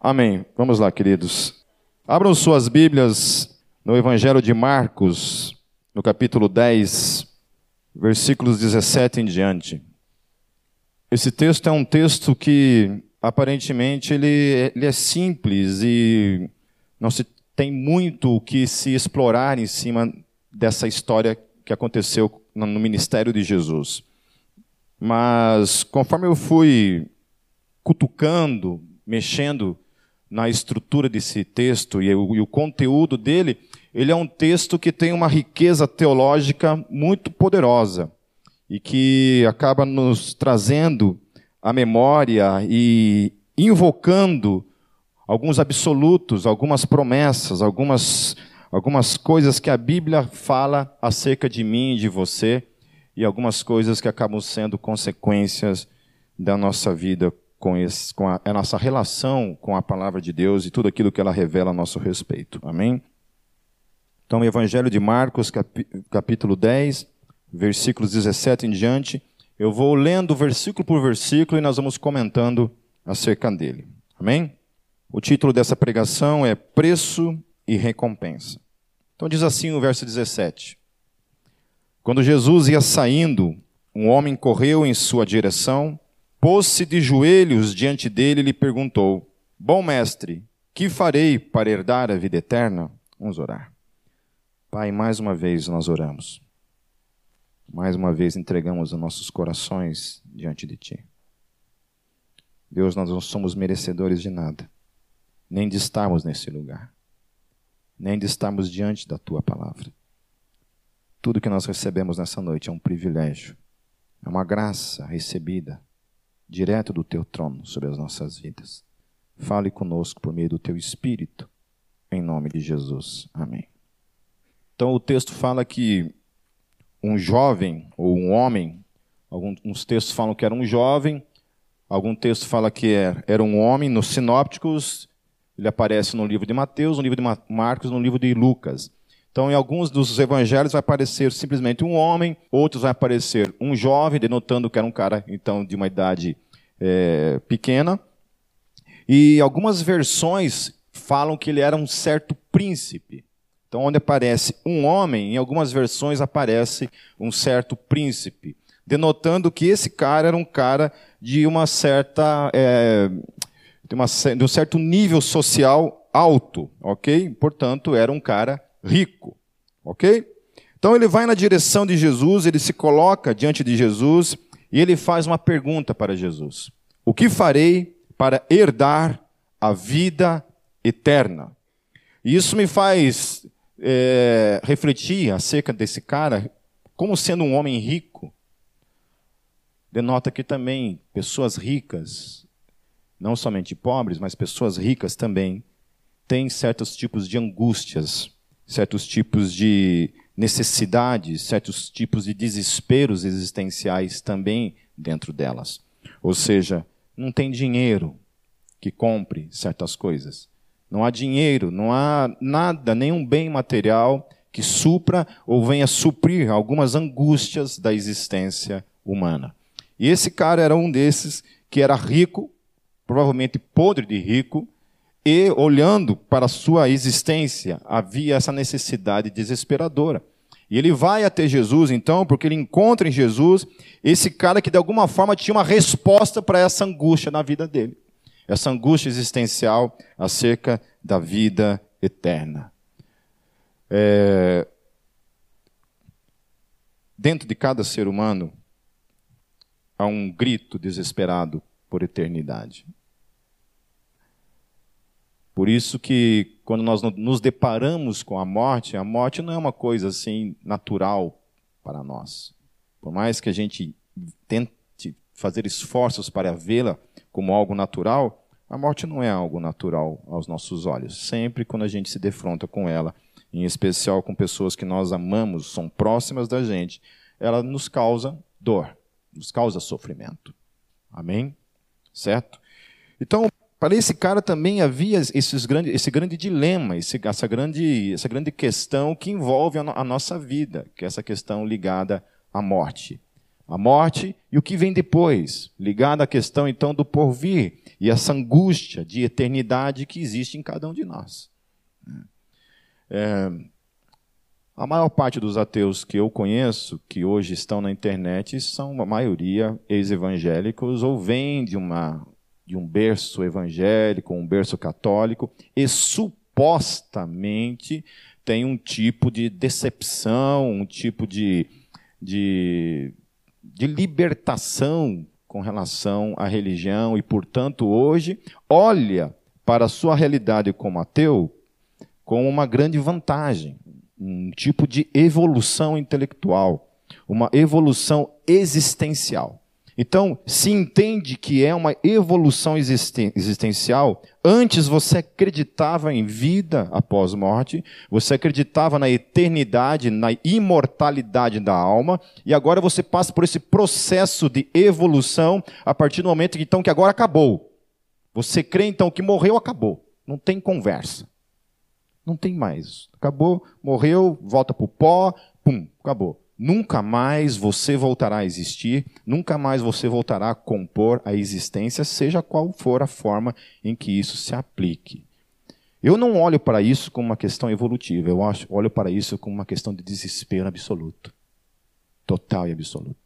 Amém. Vamos lá, queridos. Abram suas Bíblias no Evangelho de Marcos, no capítulo 10, versículos 17 em diante. Esse texto é um texto que aparentemente ele, ele é simples e não se tem muito o que se explorar em cima dessa história que aconteceu no ministério de Jesus. Mas conforme eu fui cutucando, mexendo na estrutura desse texto e o, e o conteúdo dele, ele é um texto que tem uma riqueza teológica muito poderosa e que acaba nos trazendo a memória e invocando alguns absolutos, algumas promessas, algumas, algumas coisas que a Bíblia fala acerca de mim e de você, e algumas coisas que acabam sendo consequências da nossa vida com, esse, com a, a nossa relação com a palavra de Deus e tudo aquilo que ela revela a nosso respeito. Amém? Então, Evangelho de Marcos, capítulo 10, versículos 17 em diante. Eu vou lendo versículo por versículo e nós vamos comentando acerca dele. Amém? O título dessa pregação é Preço e Recompensa. Então diz assim o verso 17: Quando Jesus ia saindo, um homem correu em sua direção, pôs-se de joelhos diante dele e lhe perguntou: Bom mestre, que farei para herdar a vida eterna? Vamos orar. Pai, mais uma vez nós oramos. Mais uma vez entregamos os nossos corações diante de Ti. Deus, nós não somos merecedores de nada, nem de estarmos nesse lugar, nem de estarmos diante da Tua palavra. Tudo que nós recebemos nessa noite é um privilégio, é uma graça recebida direto do Teu trono sobre as nossas vidas. Fale conosco por meio do Teu Espírito, em nome de Jesus. Amém. Então o texto fala que um jovem ou um homem, alguns textos falam que era um jovem, algum texto fala que é, era um homem, nos sinópticos ele aparece no livro de Mateus, no livro de Marcos, no livro de Lucas. Então, em alguns dos evangelhos vai aparecer simplesmente um homem, outros vai aparecer um jovem, denotando que era um cara então de uma idade é, pequena. E algumas versões falam que ele era um certo príncipe. Então, onde aparece um homem, em algumas versões aparece um certo príncipe, denotando que esse cara era um cara de uma certa, é, de, uma, de um certo nível social alto, ok? Portanto, era um cara rico, ok? Então ele vai na direção de Jesus, ele se coloca diante de Jesus e ele faz uma pergunta para Jesus: O que farei para herdar a vida eterna? E isso me faz é, refletir acerca desse cara como sendo um homem rico. Denota que também pessoas ricas, não somente pobres, mas pessoas ricas também, têm certos tipos de angústias, certos tipos de necessidades, certos tipos de desesperos existenciais também dentro delas. Ou seja, não tem dinheiro que compre certas coisas não há dinheiro, não há nada, nenhum bem material que supra ou venha suprir algumas angústias da existência humana. E esse cara era um desses que era rico, provavelmente podre de rico, e olhando para sua existência, havia essa necessidade desesperadora. E ele vai até Jesus, então, porque ele encontra em Jesus esse cara que de alguma forma tinha uma resposta para essa angústia na vida dele essa angústia existencial acerca da vida eterna. É... Dentro de cada ser humano há um grito desesperado por eternidade. Por isso que quando nós nos deparamos com a morte, a morte não é uma coisa assim natural para nós. Por mais que a gente tente fazer esforços para vê-la como algo natural, a morte não é algo natural aos nossos olhos. Sempre quando a gente se defronta com ela, em especial com pessoas que nós amamos, são próximas da gente, ela nos causa dor, nos causa sofrimento. Amém? Certo? Então, para esse cara também havia esses grande, esse grande dilema, esse, essa, grande, essa grande questão que envolve a, a nossa vida, que é essa questão ligada à morte. A morte e o que vem depois, ligada à questão então do porvir e essa angústia de eternidade que existe em cada um de nós. É, a maior parte dos ateus que eu conheço, que hoje estão na internet, são a maioria ex-evangélicos ou vêm de, uma, de um berço evangélico, um berço católico, e supostamente tem um tipo de decepção, um tipo de, de, de libertação com relação à religião e, portanto, hoje olha para a sua realidade como ateu com uma grande vantagem, um tipo de evolução intelectual, uma evolução existencial. Então, se entende que é uma evolução existencial, antes você acreditava em vida após morte, você acreditava na eternidade, na imortalidade da alma, e agora você passa por esse processo de evolução a partir do momento então que agora acabou. Você crê então que morreu, acabou. Não tem conversa. Não tem mais. Acabou, morreu, volta para o pó, pum, acabou. Nunca mais você voltará a existir, nunca mais você voltará a compor a existência, seja qual for a forma em que isso se aplique. Eu não olho para isso como uma questão evolutiva, eu olho para isso como uma questão de desespero absoluto. Total e absoluto.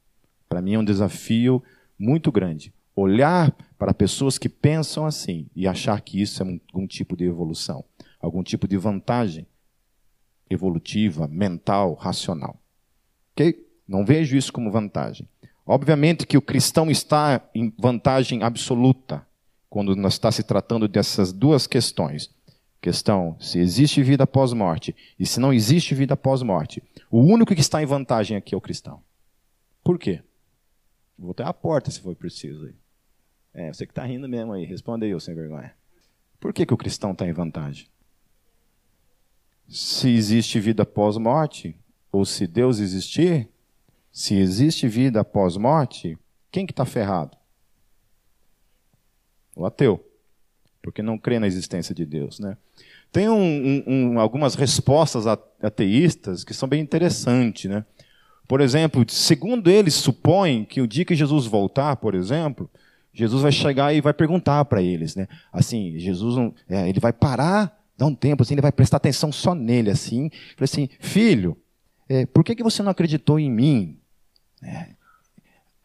Para mim é um desafio muito grande. Olhar para pessoas que pensam assim e achar que isso é algum tipo de evolução, algum tipo de vantagem evolutiva, mental, racional. Ok? Não vejo isso como vantagem. Obviamente que o cristão está em vantagem absoluta quando nós está se tratando dessas duas questões. Questão se existe vida após morte e se não existe vida após morte. O único que está em vantagem aqui é o cristão. Por quê? Vou até a porta se for preciso. É, você que está rindo mesmo aí. Responda aí, sem vergonha. Por que, que o cristão está em vantagem? Se existe vida após morte, ou se Deus existir, se existe vida após morte, quem que está ferrado? O ateu, porque não crê na existência de Deus, né? Tem um, um, um, algumas respostas ateístas que são bem interessantes, né? Por exemplo, segundo eles supõem que o dia que Jesus voltar, por exemplo, Jesus vai chegar e vai perguntar para eles, né? Assim, Jesus, é, ele vai parar, dar um tempo, assim, ele vai prestar atenção só nele, assim, assim, filho, é, por que, que você não acreditou em mim? É,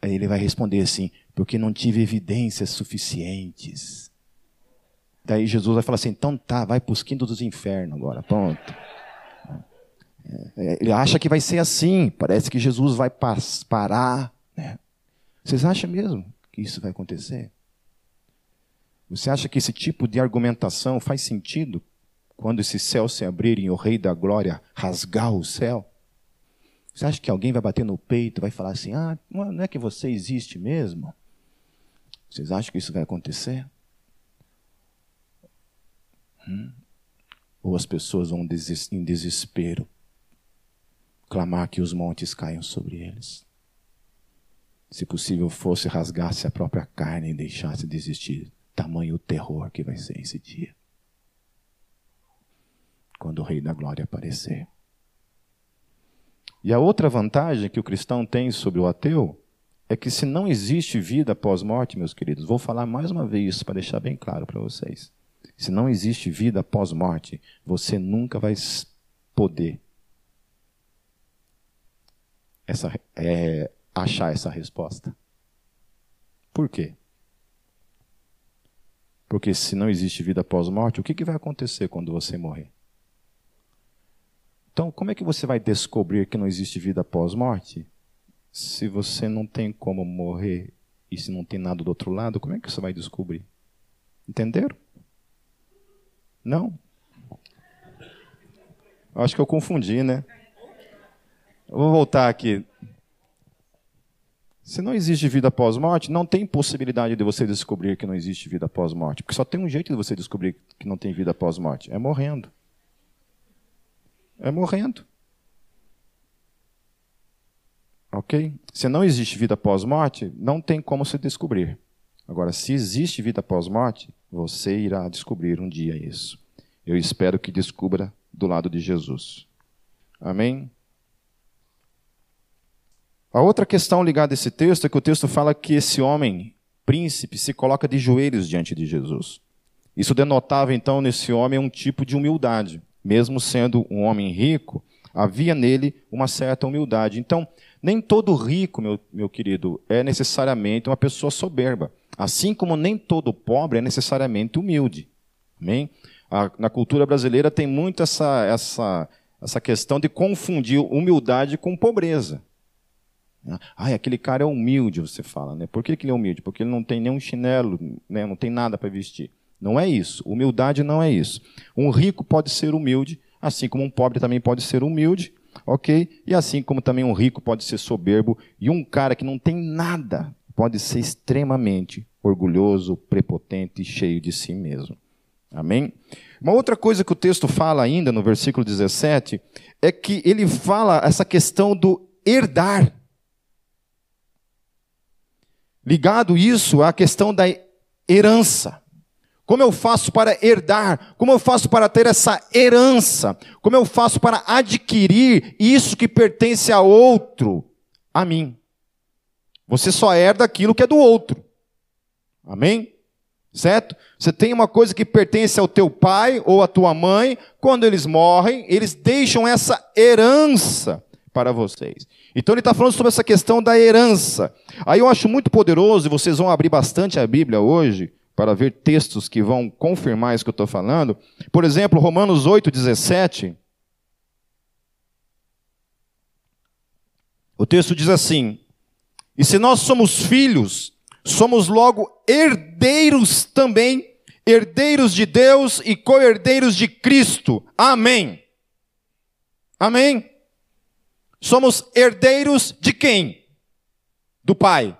aí ele vai responder assim, porque não tive evidências suficientes. Daí Jesus vai falar assim, então tá, vai para os quintos dos infernos agora, pronto. É, é, ele acha que vai ser assim, parece que Jesus vai parar. Né? Vocês acham mesmo que isso vai acontecer? Você acha que esse tipo de argumentação faz sentido quando esses céus se abrirem e o Rei da Glória rasgar o céu? Você acha que alguém vai bater no peito, vai falar assim: ah, não é que você existe mesmo? Vocês acham que isso vai acontecer? Hum? Ou as pessoas vão em desespero clamar que os montes caiam sobre eles? Se possível fosse, rasgasse a própria carne e deixasse de existir. Tamanho o terror que vai ser esse dia. Quando o Rei da Glória aparecer. E a outra vantagem que o cristão tem sobre o ateu é que se não existe vida após morte, meus queridos, vou falar mais uma vez para deixar bem claro para vocês. Se não existe vida após morte, você nunca vai poder essa, é, achar essa resposta. Por quê? Porque se não existe vida após morte, o que, que vai acontecer quando você morrer? Então, como é que você vai descobrir que não existe vida após morte? Se você não tem como morrer e se não tem nada do outro lado, como é que você vai descobrir? Entenderam? Não? Acho que eu confundi, né? Vou voltar aqui. Se não existe vida após morte, não tem possibilidade de você descobrir que não existe vida após morte. Porque só tem um jeito de você descobrir que não tem vida após morte: é morrendo. É morrendo. Ok? Se não existe vida pós-morte, não tem como se descobrir. Agora, se existe vida pós-morte, você irá descobrir um dia isso. Eu espero que descubra do lado de Jesus. Amém? A outra questão ligada a esse texto é que o texto fala que esse homem príncipe, se coloca de joelhos diante de Jesus. Isso denotava então nesse homem um tipo de humildade. Mesmo sendo um homem rico, havia nele uma certa humildade. Então, nem todo rico, meu, meu querido, é necessariamente uma pessoa soberba. Assim como nem todo pobre é necessariamente humilde. Amém? A, na cultura brasileira tem muito essa, essa, essa questão de confundir humildade com pobreza. Ah, aquele cara é humilde, você fala. Né? Por que, que ele é humilde? Porque ele não tem nenhum chinelo, né? não tem nada para vestir. Não é isso. Humildade não é isso. Um rico pode ser humilde, assim como um pobre também pode ser humilde, ok? E assim como também um rico pode ser soberbo, e um cara que não tem nada pode ser extremamente orgulhoso, prepotente e cheio de si mesmo. Amém? Uma outra coisa que o texto fala ainda no versículo 17 é que ele fala essa questão do herdar. Ligado isso à questão da herança. Como eu faço para herdar? Como eu faço para ter essa herança? Como eu faço para adquirir isso que pertence a outro, a mim? Você só herda aquilo que é do outro. Amém? Certo? Você tem uma coisa que pertence ao teu pai ou à tua mãe, quando eles morrem, eles deixam essa herança para vocês. Então ele está falando sobre essa questão da herança. Aí eu acho muito poderoso, e vocês vão abrir bastante a Bíblia hoje, para ver textos que vão confirmar isso que eu estou falando. Por exemplo, Romanos 8, 17. O texto diz assim: E se nós somos filhos, somos logo herdeiros também, herdeiros de Deus e co-herdeiros de Cristo. Amém. Amém. Somos herdeiros de quem? Do Pai,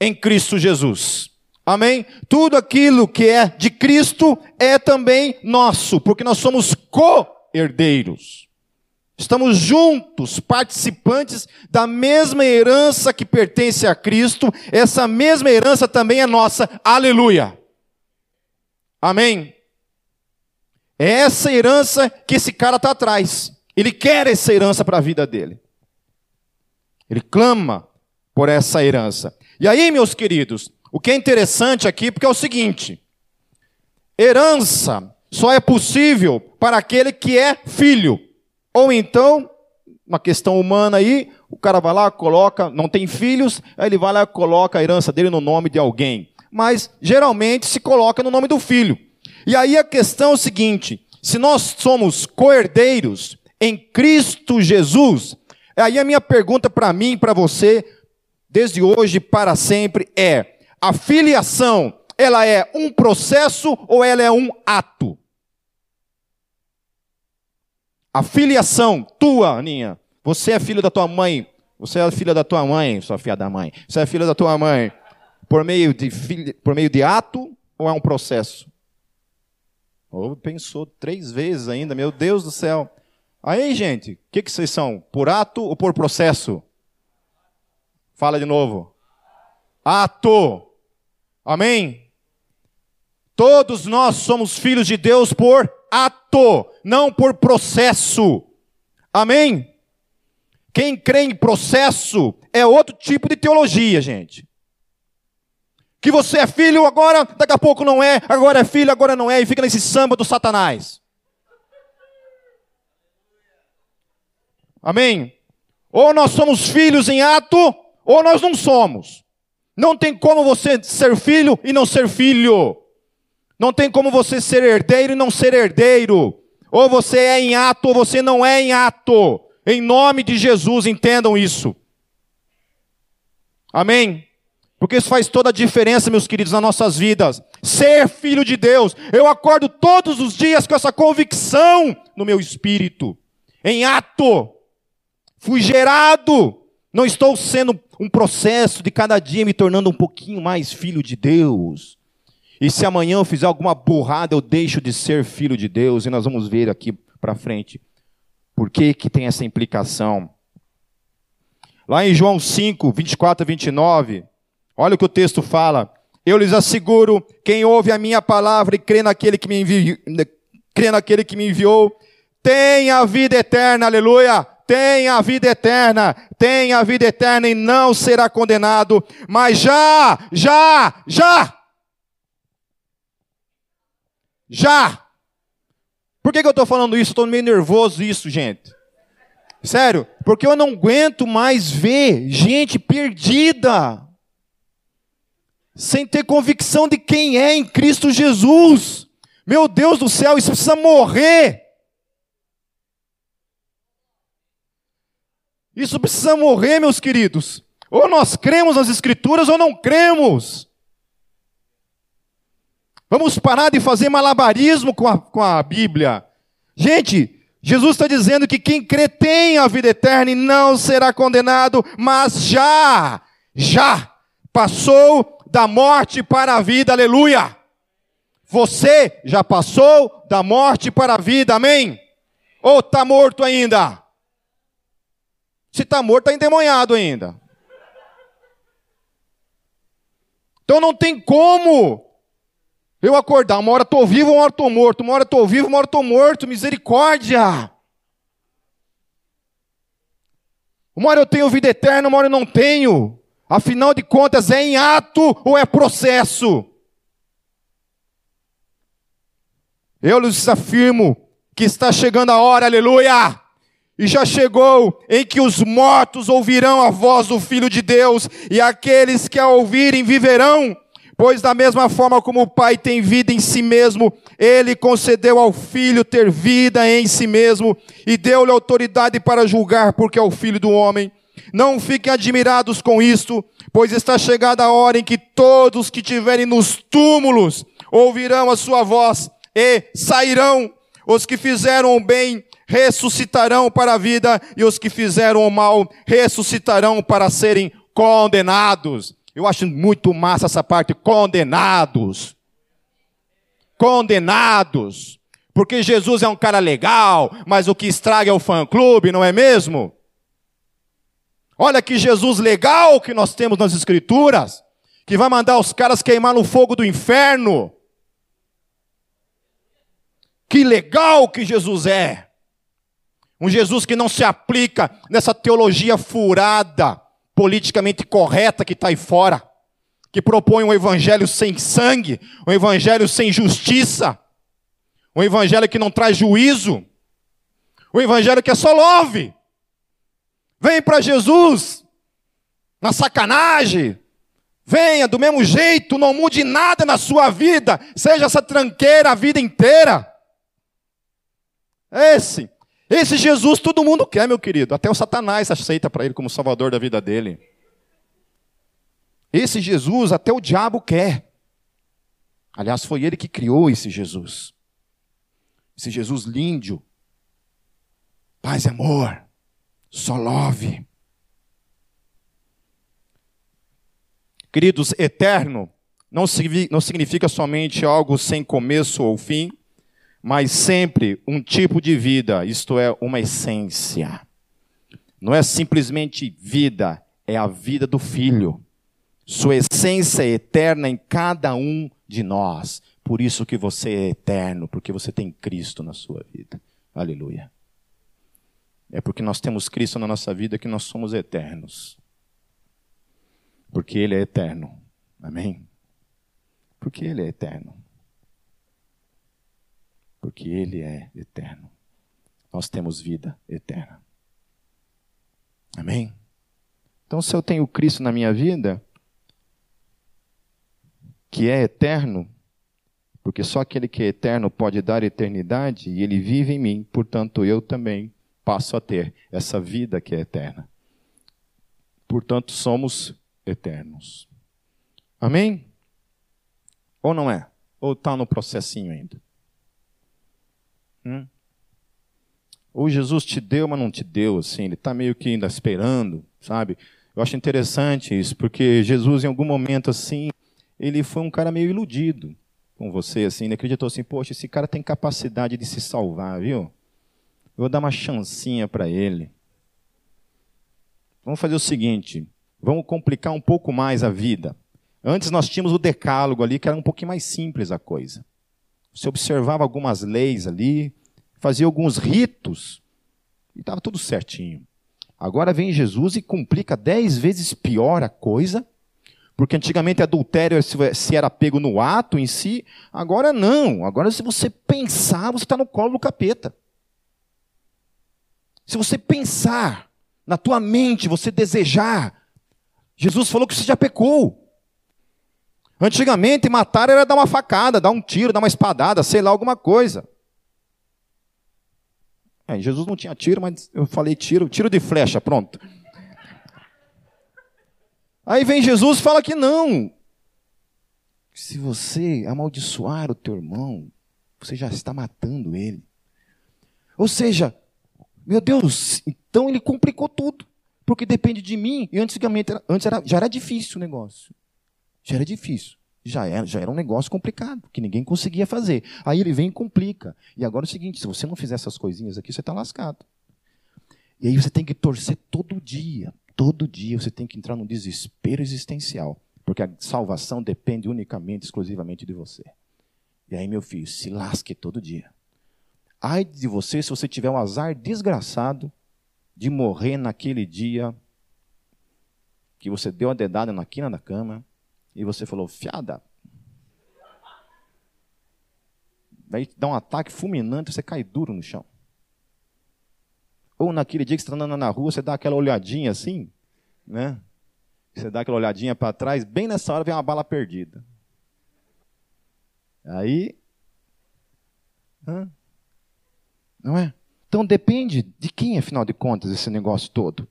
em Cristo Jesus. Amém? Tudo aquilo que é de Cristo é também nosso, porque nós somos co-herdeiros. Estamos juntos, participantes da mesma herança que pertence a Cristo, essa mesma herança também é nossa. Aleluia. Amém? É essa herança que esse cara está atrás. Ele quer essa herança para a vida dele. Ele clama por essa herança. E aí, meus queridos, o que é interessante aqui, porque é o seguinte: herança só é possível para aquele que é filho. Ou então, uma questão humana aí, o cara vai lá, coloca, não tem filhos, aí ele vai lá e coloca a herança dele no nome de alguém. Mas geralmente se coloca no nome do filho. E aí a questão é o seguinte: se nós somos coerdeiros em Cristo Jesus, aí a minha pergunta para mim e para você, desde hoje para sempre, é: a filiação, ela é um processo ou ela é um ato? A filiação tua, Aninha, você é filho da tua mãe, você é filha da tua mãe, sua filha da mãe. Você é filha da tua mãe por meio de, por meio de ato ou é um processo? Ou pensou três vezes ainda, meu Deus do céu. Aí, gente, o que, que vocês são? Por ato ou por processo? Fala de novo. Ato. Amém? Todos nós somos filhos de Deus por ato, não por processo. Amém? Quem crê em processo é outro tipo de teologia, gente. Que você é filho agora, daqui a pouco não é, agora é filho, agora não é, e fica nesse samba do Satanás. Amém? Ou nós somos filhos em ato, ou nós não somos. Não tem como você ser filho e não ser filho. Não tem como você ser herdeiro e não ser herdeiro. Ou você é em ato ou você não é em ato. Em nome de Jesus, entendam isso. Amém? Porque isso faz toda a diferença, meus queridos, nas nossas vidas. Ser filho de Deus. Eu acordo todos os dias com essa convicção no meu espírito. Em ato. Fui gerado. Não estou sendo um processo de cada dia me tornando um pouquinho mais filho de Deus. E se amanhã eu fizer alguma burrada, eu deixo de ser filho de Deus, e nós vamos ver aqui para frente por que, que tem essa implicação. Lá em João 5, 24 a 29, olha o que o texto fala. Eu lhes asseguro, quem ouve a minha palavra e crê naquele que me enviou, crê naquele que me enviou, tem a vida eterna, aleluia, tem a vida eterna, tem a vida eterna e não será condenado, mas já, já, já, já. Por que, que eu estou falando isso? Estou meio nervoso isso, gente. Sério, porque eu não aguento mais ver gente perdida, sem ter convicção de quem é em Cristo Jesus. Meu Deus do céu, isso precisa morrer. Isso precisa morrer, meus queridos. Ou nós cremos nas Escrituras ou não cremos. Vamos parar de fazer malabarismo com a, com a Bíblia. Gente, Jesus está dizendo que quem crê tem a vida eterna e não será condenado, mas já, já passou da morte para a vida, aleluia. Você já passou da morte para a vida, amém? Ou está morto ainda? Se está morto, está endemoniado ainda. Então não tem como eu acordar. Uma hora estou vivo, uma hora estou morto. Uma hora estou vivo, uma hora estou morto. Misericórdia. Uma hora eu tenho vida eterna, uma hora eu não tenho. Afinal de contas, é em ato ou é processo? Eu lhes afirmo que está chegando a hora, aleluia e já chegou em que os mortos ouvirão a voz do Filho de Deus, e aqueles que a ouvirem viverão. Pois, da mesma forma como o Pai tem vida em si mesmo, ele concedeu ao Filho ter vida em si mesmo, e deu-lhe autoridade para julgar, porque é o Filho do homem. Não fiquem admirados com isto, pois está chegada a hora em que todos que estiverem nos túmulos ouvirão a sua voz e sairão. Os que fizeram o bem ressuscitarão para a vida, e os que fizeram o mal ressuscitarão para serem condenados. Eu acho muito massa essa parte, condenados. Condenados. Porque Jesus é um cara legal, mas o que estraga é o fã-clube, não é mesmo? Olha que Jesus legal que nós temos nas Escrituras, que vai mandar os caras queimar no fogo do inferno. Que legal que Jesus é. Um Jesus que não se aplica nessa teologia furada, politicamente correta que está aí fora, que propõe um evangelho sem sangue, um evangelho sem justiça, um evangelho que não traz juízo, um evangelho que é só love. Vem para Jesus, na sacanagem, venha do mesmo jeito, não mude nada na sua vida, seja essa tranqueira a vida inteira. Esse esse Jesus todo mundo quer, meu querido. Até o Satanás aceita para ele como salvador da vida dele. Esse Jesus até o diabo quer. Aliás, foi ele que criou esse Jesus. Esse Jesus lindo. Paz e amor. Só love. Queridos, eterno não significa somente algo sem começo ou fim mas sempre um tipo de vida, isto é, uma essência. Não é simplesmente vida, é a vida do Filho. Sua essência é eterna em cada um de nós. Por isso que você é eterno, porque você tem Cristo na sua vida. Aleluia. É porque nós temos Cristo na nossa vida que nós somos eternos. Porque Ele é eterno. Amém? Porque Ele é eterno porque Ele é eterno. Nós temos vida eterna. Amém? Então, se eu tenho Cristo na minha vida, que é eterno, porque só aquele que é eterno pode dar eternidade, e ele vive em mim, portanto, eu também passo a ter essa vida que é eterna. Portanto, somos eternos. Amém? Ou não é? Ou está no processinho ainda? Hum? Ou Jesus te deu, mas não te deu, assim, ele está meio que ainda esperando, sabe? Eu acho interessante isso, porque Jesus, em algum momento, assim, ele foi um cara meio iludido com você, assim, ele acreditou assim, poxa, esse cara tem capacidade de se salvar, viu? Vou dar uma chancinha para ele. Vamos fazer o seguinte, vamos complicar um pouco mais a vida. Antes nós tínhamos o decálogo ali, que era um pouquinho mais simples a coisa. Você observava algumas leis ali, fazia alguns ritos, E estava tudo certinho. Agora vem Jesus e complica dez vezes pior a coisa, porque antigamente adultério se era pego no ato em si, agora não. Agora, se você pensar, você está no colo do capeta. Se você pensar na tua mente, você desejar, Jesus falou que você já pecou. Antigamente, matar era dar uma facada, dar um tiro, dar uma espadada, sei lá, alguma coisa. É, Jesus não tinha tiro, mas eu falei tiro, tiro de flecha, pronto. Aí vem Jesus e fala que não. Se você amaldiçoar o teu irmão, você já está matando ele. Ou seja, meu Deus, então ele complicou tudo. Porque depende de mim. E antigamente, antes era, já era difícil o negócio. Já era difícil. Já era, já era um negócio complicado, que ninguém conseguia fazer. Aí ele vem e complica. E agora é o seguinte: se você não fizer essas coisinhas aqui, você está lascado. E aí você tem que torcer todo dia. Todo dia você tem que entrar num desespero existencial. Porque a salvação depende unicamente, exclusivamente de você. E aí, meu filho, se lasque todo dia. Ai de você se você tiver um azar desgraçado de morrer naquele dia que você deu a dedada na quina da cama e você falou, fiada. Daí dá um ataque fulminante, você cai duro no chão. Ou naquele dia que você está andando na rua, você dá aquela olhadinha assim, né? Você dá aquela olhadinha para trás, bem nessa hora vem uma bala perdida. Aí. Hã? Não é? Então depende de quem, afinal de contas, esse negócio todo.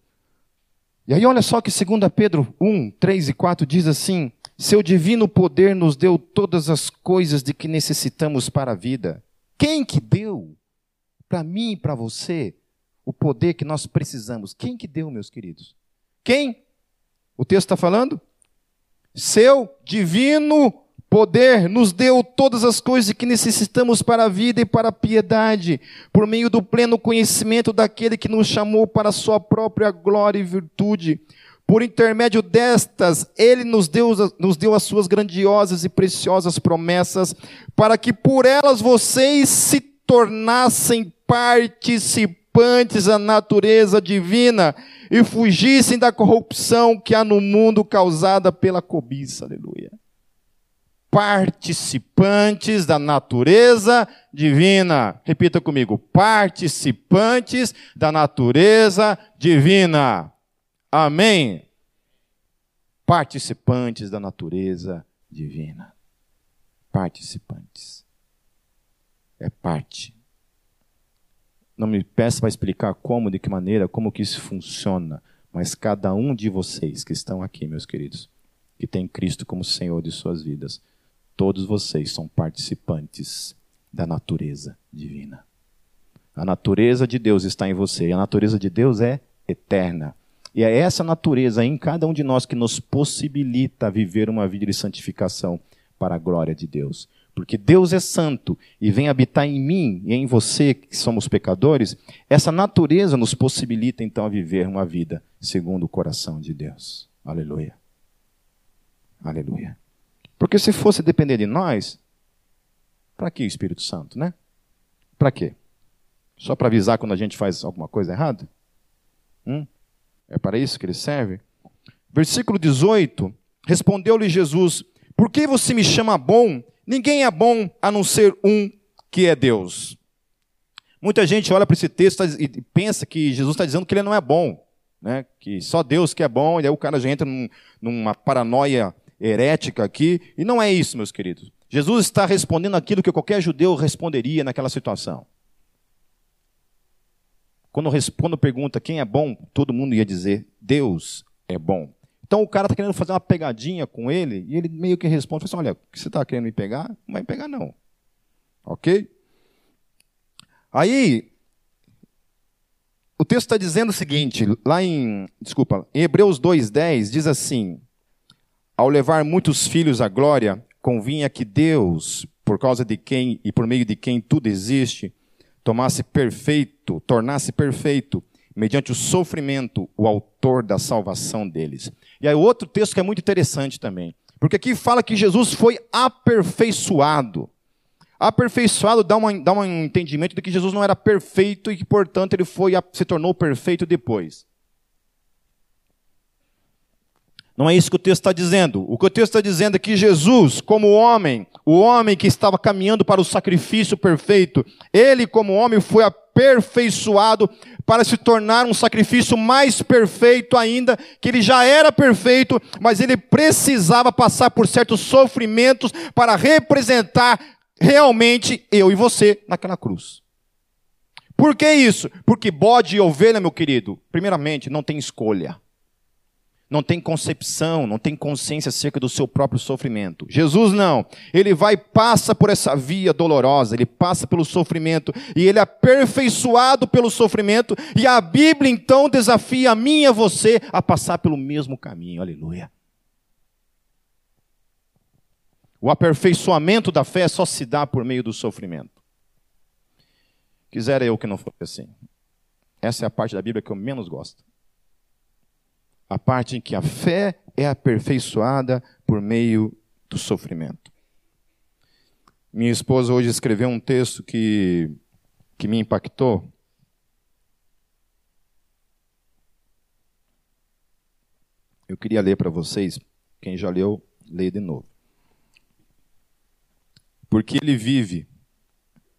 E aí olha só que 2 Pedro 1, 3 e 4 diz assim: Seu divino poder nos deu todas as coisas de que necessitamos para a vida. Quem que deu para mim e para você o poder que nós precisamos? Quem que deu, meus queridos? Quem? O texto está falando? Seu divino poder nos deu todas as coisas que necessitamos para a vida e para a piedade, por meio do pleno conhecimento daquele que nos chamou para a sua própria glória e virtude. Por intermédio destas, ele nos deu, nos deu as suas grandiosas e preciosas promessas, para que por elas vocês se tornassem participantes da natureza divina e fugissem da corrupção que há no mundo causada pela cobiça. Aleluia participantes da natureza divina. Repita comigo: participantes da natureza divina. Amém. Participantes da natureza divina. Participantes. É parte. Não me peça para explicar como, de que maneira, como que isso funciona, mas cada um de vocês que estão aqui, meus queridos, que tem Cristo como Senhor de suas vidas, Todos vocês são participantes da natureza divina. A natureza de Deus está em você. E a natureza de Deus é eterna. E é essa natureza em cada um de nós que nos possibilita viver uma vida de santificação para a glória de Deus. Porque Deus é santo e vem habitar em mim e em você, que somos pecadores, essa natureza nos possibilita então a viver uma vida segundo o coração de Deus. Aleluia. Aleluia. Porque se fosse depender de nós, para que o Espírito Santo, né? Para quê? Só para avisar quando a gente faz alguma coisa errada? Hum? É para isso que ele serve? Versículo 18: Respondeu-lhe Jesus: Por que você me chama bom? Ninguém é bom a não ser um que é Deus. Muita gente olha para esse texto e pensa que Jesus está dizendo que ele não é bom, né? que só Deus que é bom, e aí o cara já entra num, numa paranoia herética aqui, e não é isso, meus queridos. Jesus está respondendo aquilo que qualquer judeu responderia naquela situação. Quando, quando pergunta quem é bom, todo mundo ia dizer: Deus é bom. Então o cara está querendo fazer uma pegadinha com ele, e ele meio que responde: assim, Olha, você está querendo me pegar? Não vai pegar, não. Ok? Aí, o texto está dizendo o seguinte, lá em, desculpa, em Hebreus 2,10, diz assim: ao levar muitos filhos à glória, convinha que Deus, por causa de quem e por meio de quem tudo existe, tomasse perfeito, tornasse perfeito, mediante o sofrimento, o autor da salvação deles. E aí outro texto que é muito interessante também, porque aqui fala que Jesus foi aperfeiçoado. Aperfeiçoado dá, uma, dá um entendimento de que Jesus não era perfeito e que, portanto, ele foi, se tornou perfeito depois. Não é isso que o texto está dizendo. O que o texto está dizendo é que Jesus, como homem, o homem que estava caminhando para o sacrifício perfeito, ele, como homem, foi aperfeiçoado para se tornar um sacrifício mais perfeito ainda, que ele já era perfeito, mas ele precisava passar por certos sofrimentos para representar realmente eu e você naquela cruz. Por que isso? Porque bode e ovelha, meu querido, primeiramente, não tem escolha não tem concepção, não tem consciência acerca do seu próprio sofrimento. Jesus não. Ele vai passa por essa via dolorosa, ele passa pelo sofrimento e ele é aperfeiçoado pelo sofrimento e a Bíblia então desafia a mim e a você a passar pelo mesmo caminho. Aleluia. O aperfeiçoamento da fé só se dá por meio do sofrimento. Quisera eu que não fosse assim. Essa é a parte da Bíblia que eu menos gosto a parte em que a fé é aperfeiçoada por meio do sofrimento. Minha esposa hoje escreveu um texto que, que me impactou. Eu queria ler para vocês. Quem já leu, lê de novo. Porque ele vive,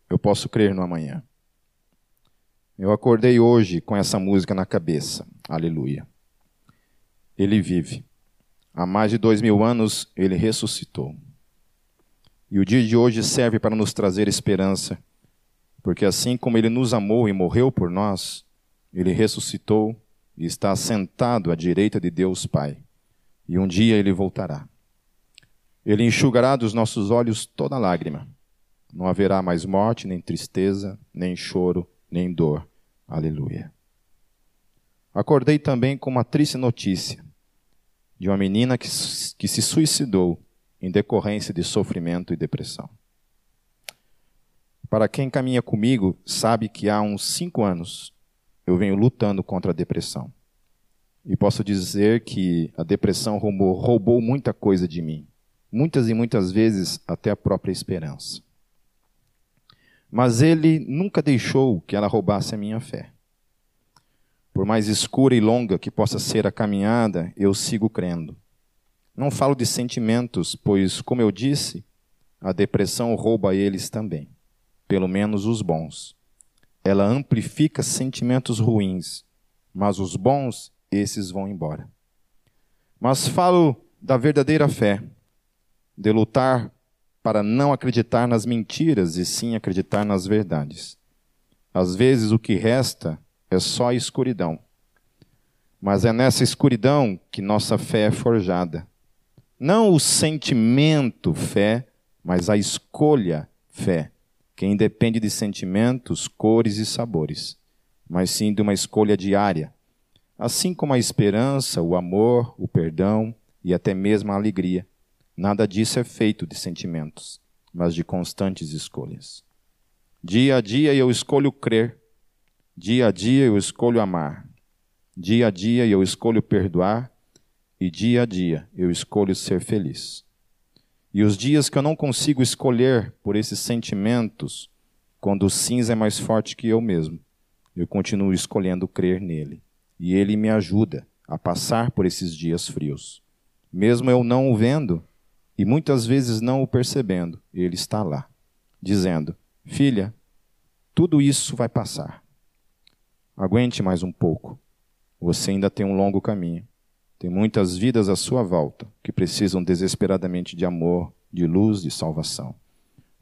eu posso crer no amanhã. Eu acordei hoje com essa música na cabeça. Aleluia ele vive. Há mais de dois mil anos ele ressuscitou. E o dia de hoje serve para nos trazer esperança, porque assim como ele nos amou e morreu por nós, ele ressuscitou e está sentado à direita de Deus Pai. E um dia ele voltará. Ele enxugará dos nossos olhos toda lágrima. Não haverá mais morte, nem tristeza, nem choro, nem dor. Aleluia. Acordei também com uma triste notícia de uma menina que, que se suicidou em decorrência de sofrimento e depressão. Para quem caminha comigo, sabe que há uns cinco anos eu venho lutando contra a depressão. E posso dizer que a depressão roubou, roubou muita coisa de mim. Muitas e muitas vezes até a própria esperança. Mas ele nunca deixou que ela roubasse a minha fé. Por mais escura e longa que possa ser a caminhada, eu sigo crendo. Não falo de sentimentos, pois, como eu disse, a depressão rouba eles também, pelo menos os bons. Ela amplifica sentimentos ruins, mas os bons, esses vão embora. Mas falo da verdadeira fé, de lutar para não acreditar nas mentiras e sim acreditar nas verdades. Às vezes o que resta é só escuridão. Mas é nessa escuridão que nossa fé é forjada. Não o sentimento fé, mas a escolha fé, que independe de sentimentos, cores e sabores, mas sim de uma escolha diária. Assim como a esperança, o amor, o perdão e até mesmo a alegria. Nada disso é feito de sentimentos, mas de constantes escolhas. Dia a dia eu escolho crer Dia a dia eu escolho amar. Dia a dia eu escolho perdoar. E dia a dia eu escolho ser feliz. E os dias que eu não consigo escolher por esses sentimentos, quando o cinza é mais forte que eu mesmo, eu continuo escolhendo crer nele. E ele me ajuda a passar por esses dias frios. Mesmo eu não o vendo e muitas vezes não o percebendo, ele está lá, dizendo: Filha, tudo isso vai passar. Aguente mais um pouco. Você ainda tem um longo caminho. Tem muitas vidas à sua volta que precisam desesperadamente de amor, de luz, de salvação.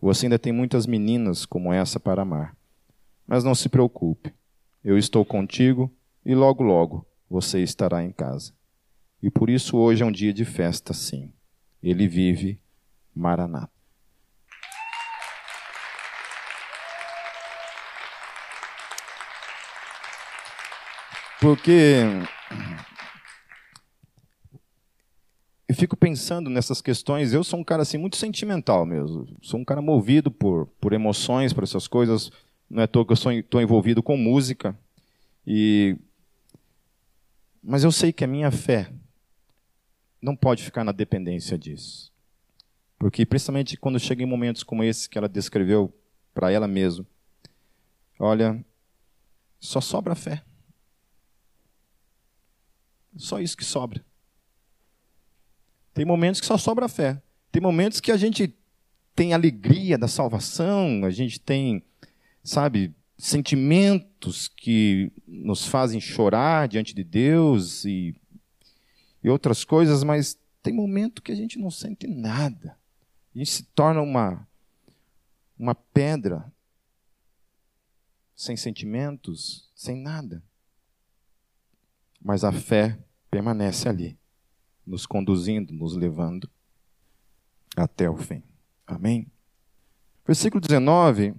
Você ainda tem muitas meninas como essa para amar. Mas não se preocupe. Eu estou contigo e logo, logo você estará em casa. E por isso hoje é um dia de festa, sim. Ele vive Maranata. Porque eu fico pensando nessas questões. Eu sou um cara assim muito sentimental mesmo. Sou um cara movido por, por emoções, por essas coisas. Não é toa que eu estou envolvido com música. E mas eu sei que a minha fé não pode ficar na dependência disso. Porque, principalmente quando chega em momentos como esse que ela descreveu para ela mesma, olha, só sobra fé. Só isso que sobra. Tem momentos que só sobra fé. Tem momentos que a gente tem alegria da salvação, a gente tem, sabe, sentimentos que nos fazem chorar diante de Deus e, e outras coisas, mas tem momento que a gente não sente nada. A gente se torna uma, uma pedra sem sentimentos, sem nada. Mas a fé permanece ali, nos conduzindo, nos levando até o fim. Amém? Versículo 19.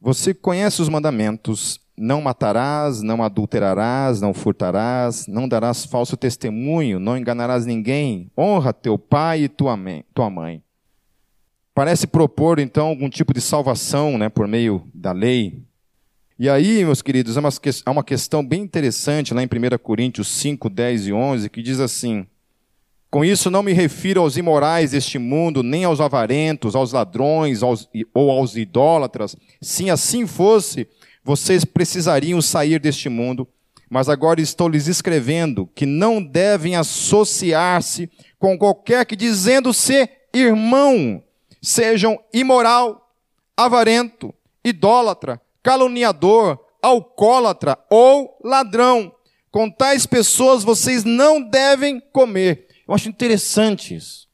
Você conhece os mandamentos: não matarás, não adulterarás, não furtarás, não darás falso testemunho, não enganarás ninguém, honra teu pai e tua mãe. Parece propor, então, algum tipo de salvação né, por meio da lei. E aí, meus queridos, há uma questão bem interessante lá em 1 Coríntios 5, 10 e 11, que diz assim: Com isso não me refiro aos imorais deste mundo, nem aos avarentos, aos ladrões aos, ou aos idólatras. Se assim fosse, vocês precisariam sair deste mundo. Mas agora estou lhes escrevendo que não devem associar-se com qualquer que, dizendo ser irmão, sejam imoral, avarento, idólatra, caluniador, alcoólatra ou ladrão. Com tais pessoas vocês não devem comer. Eu acho interessante isso.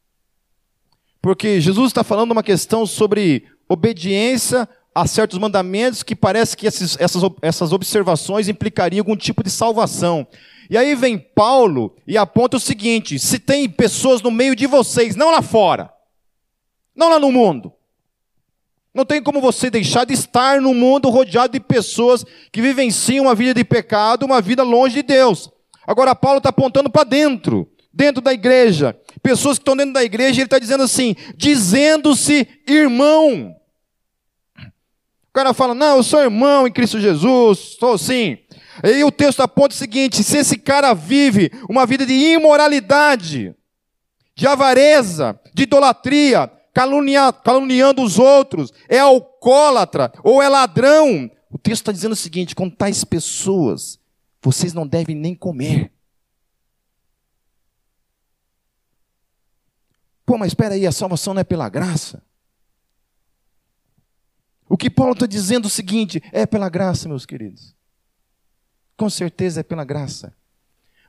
Porque Jesus está falando uma questão sobre obediência a certos mandamentos que parece que esses, essas, essas observações implicariam algum tipo de salvação. E aí vem Paulo e aponta o seguinte: se tem pessoas no meio de vocês, não lá fora, não lá no mundo, não tem como você deixar de estar no mundo rodeado de pessoas que vivenciam uma vida de pecado, uma vida longe de Deus. Agora, Paulo está apontando para dentro, dentro da igreja. Pessoas que estão dentro da igreja, ele está dizendo assim, dizendo-se irmão. O cara fala, não, eu sou irmão em Cristo Jesus, sou sim. Aí o texto aponta o seguinte: se esse cara vive uma vida de imoralidade, de avareza, de idolatria, calunia, caluniando os outros, é alcoólatra ou é ladrão. O texto está dizendo o seguinte: com tais pessoas, vocês não devem nem comer. Pô, mas espera aí, a salvação não é pela graça? O que Paulo está dizendo é o seguinte: é pela graça, meus queridos. Com certeza é pela graça.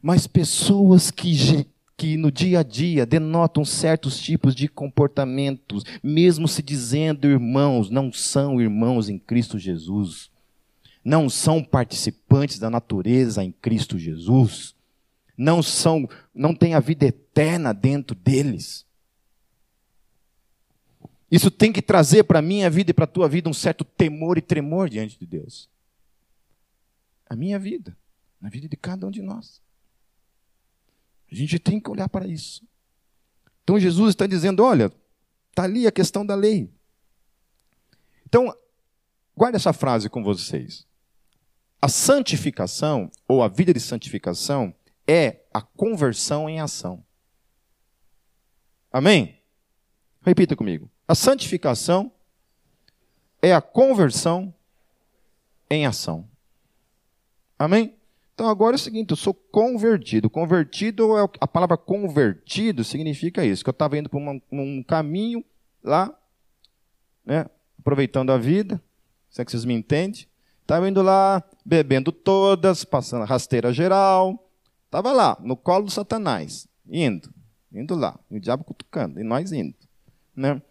Mas pessoas que que no dia a dia denotam certos tipos de comportamentos, mesmo se dizendo irmãos, não são irmãos em Cristo Jesus, não são participantes da natureza em Cristo Jesus, não são, não têm a vida eterna dentro deles. Isso tem que trazer para a minha vida e para a tua vida um certo temor e tremor diante de Deus. A minha vida, na vida de cada um de nós. A gente tem que olhar para isso. Então Jesus está dizendo: olha, está ali a questão da lei. Então, guarde essa frase com vocês. A santificação, ou a vida de santificação, é a conversão em ação. Amém? Repita comigo. A santificação é a conversão em ação. Amém? Então agora é o seguinte, eu sou convertido. Convertido, é a palavra convertido significa isso, que eu estava indo por um, caminho lá, né, aproveitando a vida, se é que vocês me entendem. Estava indo lá, bebendo todas, passando rasteira geral. Estava lá, no colo do Satanás, indo, indo lá, e o diabo cutucando, e nós indo. Né?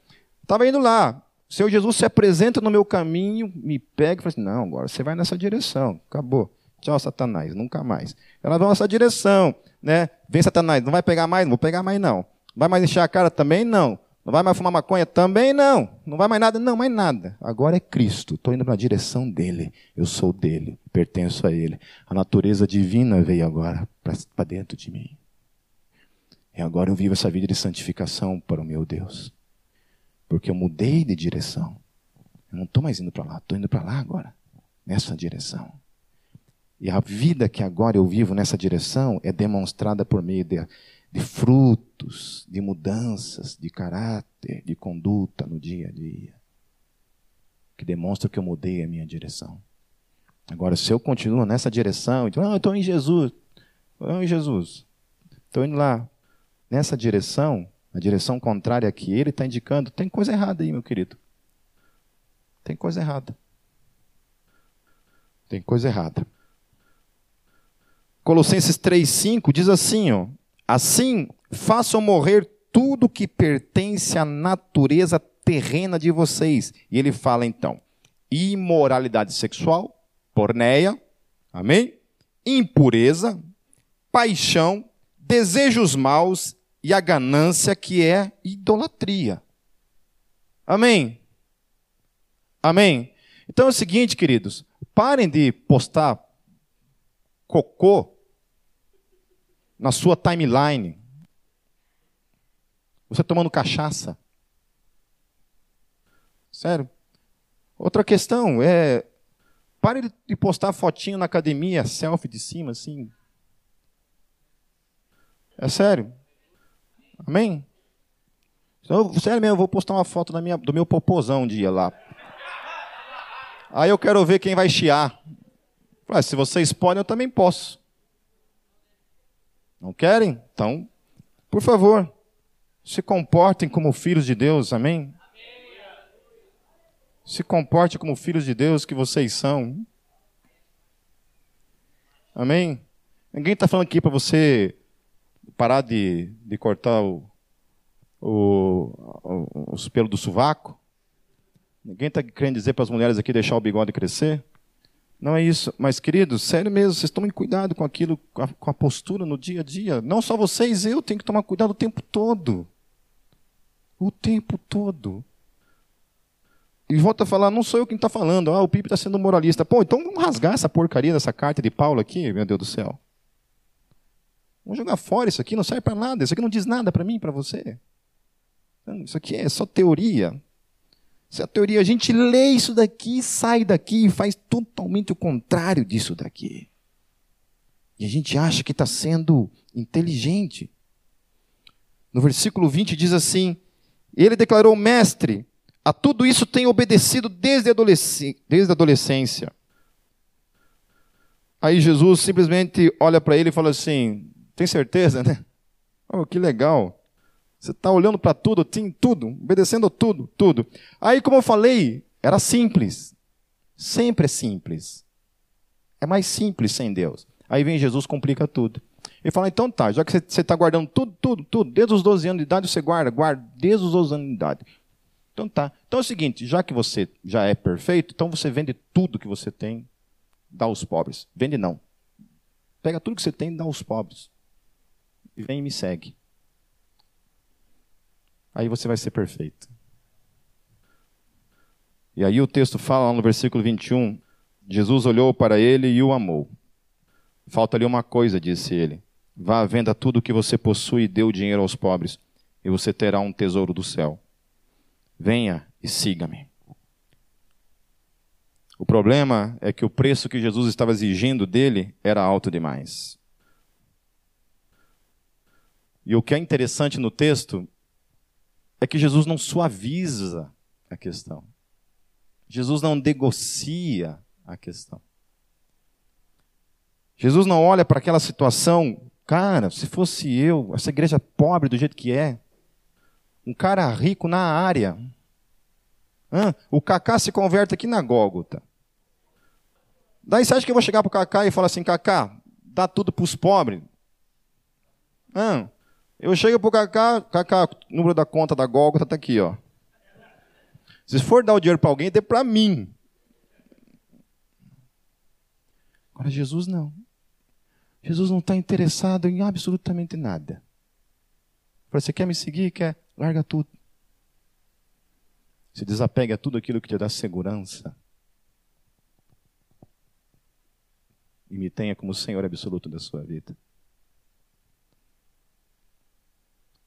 Estava indo lá, o Senhor Jesus se apresenta no meu caminho, me pega e fala assim, não, agora você vai nessa direção, acabou. Tchau, Satanás, nunca mais. Ela vai nessa direção, né? Vem, Satanás, não vai pegar mais? Não vou pegar mais, não. Vai mais encher a cara? Também não. Não vai mais fumar maconha? Também não. Não vai mais nada? Não, mais nada. Agora é Cristo. Estou indo na direção dele. Eu sou dele. Pertenço a ele. A natureza divina veio agora para dentro de mim. E agora eu vivo essa vida de santificação para o meu Deus. Porque eu mudei de direção. Eu não estou mais indo para lá. Estou indo para lá agora. Nessa direção. E a vida que agora eu vivo nessa direção é demonstrada por meio de, de frutos, de mudanças de caráter, de conduta no dia a dia, que demonstra que eu mudei a minha direção. Agora, se eu continuo nessa direção, então, ah, eu estou em Jesus, estou em Jesus, estou indo lá, nessa direção, a direção contrária que ele está indicando, tem coisa errada aí, meu querido. Tem coisa errada. Tem coisa errada. Colossenses 3,5 diz assim: ó, assim façam morrer tudo que pertence à natureza terrena de vocês. E ele fala então: imoralidade sexual, porneia, amém? Impureza, paixão, desejos maus e a ganância que é idolatria. Amém? Amém? Então é o seguinte, queridos, parem de postar cocô na sua timeline. Você tomando cachaça. Sério. Outra questão é. Pare de postar fotinho na academia, selfie de cima, assim. É sério. Amém? Então, sério mesmo, eu vou postar uma foto da minha, do meu popozão um dia lá. Aí eu quero ver quem vai chiar. se vocês podem, eu também posso. Não querem? Então, por favor, se comportem como filhos de Deus, amém? Se comportem como filhos de Deus que vocês são. Amém? Ninguém está falando aqui para você parar de, de cortar o, o, o, os pelos do sovaco. Ninguém está querendo dizer para as mulheres aqui deixar o bigode crescer. Não é isso. Mas, queridos, sério mesmo, vocês tomem cuidado com aquilo, com a, com a, postura no dia a dia. Não só vocês, eu tenho que tomar cuidado o tempo todo. O tempo todo. E volta a falar, não sou eu quem está falando. Ah, o Pipe está sendo moralista. Pô, então vamos rasgar essa porcaria dessa carta de Paulo aqui, meu Deus do céu. Vamos jogar fora isso aqui, não serve para nada. Isso aqui não diz nada para mim, para você. Isso aqui é só teoria. Isso é teoria. A gente lê isso daqui, sai daqui e faz totalmente o contrário disso daqui. E a gente acha que está sendo inteligente. No versículo 20 diz assim: Ele declarou, mestre, a tudo isso tem obedecido desde a, desde a adolescência. Aí Jesus simplesmente olha para ele e fala assim: Tem certeza, né? Oh, que legal. Você está olhando para tudo, tem tudo, obedecendo tudo, tudo. Aí, como eu falei, era simples. Sempre é simples. É mais simples sem Deus. Aí vem Jesus, complica tudo. Ele fala, então tá, já que você está guardando tudo, tudo, tudo, desde os 12 anos de idade você guarda, guarda desde os 12 anos de idade. Então tá. Então é o seguinte, já que você já é perfeito, então você vende tudo que você tem, dá aos pobres. Vende não. Pega tudo que você tem e dá aos pobres. E vem e me segue. Aí você vai ser perfeito. E aí o texto fala no versículo 21, Jesus olhou para ele e o amou. Falta ali uma coisa, disse ele. Vá à venda tudo o que você possui e dê o dinheiro aos pobres, e você terá um tesouro do céu. Venha e siga-me. O problema é que o preço que Jesus estava exigindo dele era alto demais. E o que é interessante no texto é que Jesus não suaviza a questão. Jesus não negocia a questão. Jesus não olha para aquela situação, cara, se fosse eu, essa igreja pobre do jeito que é, um cara rico na área, o Cacá se converte aqui na Gólgota. Daí você acha que eu vou chegar para o Cacá e falar assim, Cacá, dá tudo para os pobres? Eu chego pro Cacá, Cacá, número da conta da Gólgota tá aqui, ó. Se for dar o dinheiro para alguém, dê para mim. Agora, Jesus não. Jesus não está interessado em absolutamente nada. Você quer me seguir? Quer? Larga tudo. Se desapegue a tudo aquilo que te dá segurança. E me tenha como Senhor absoluto da sua vida.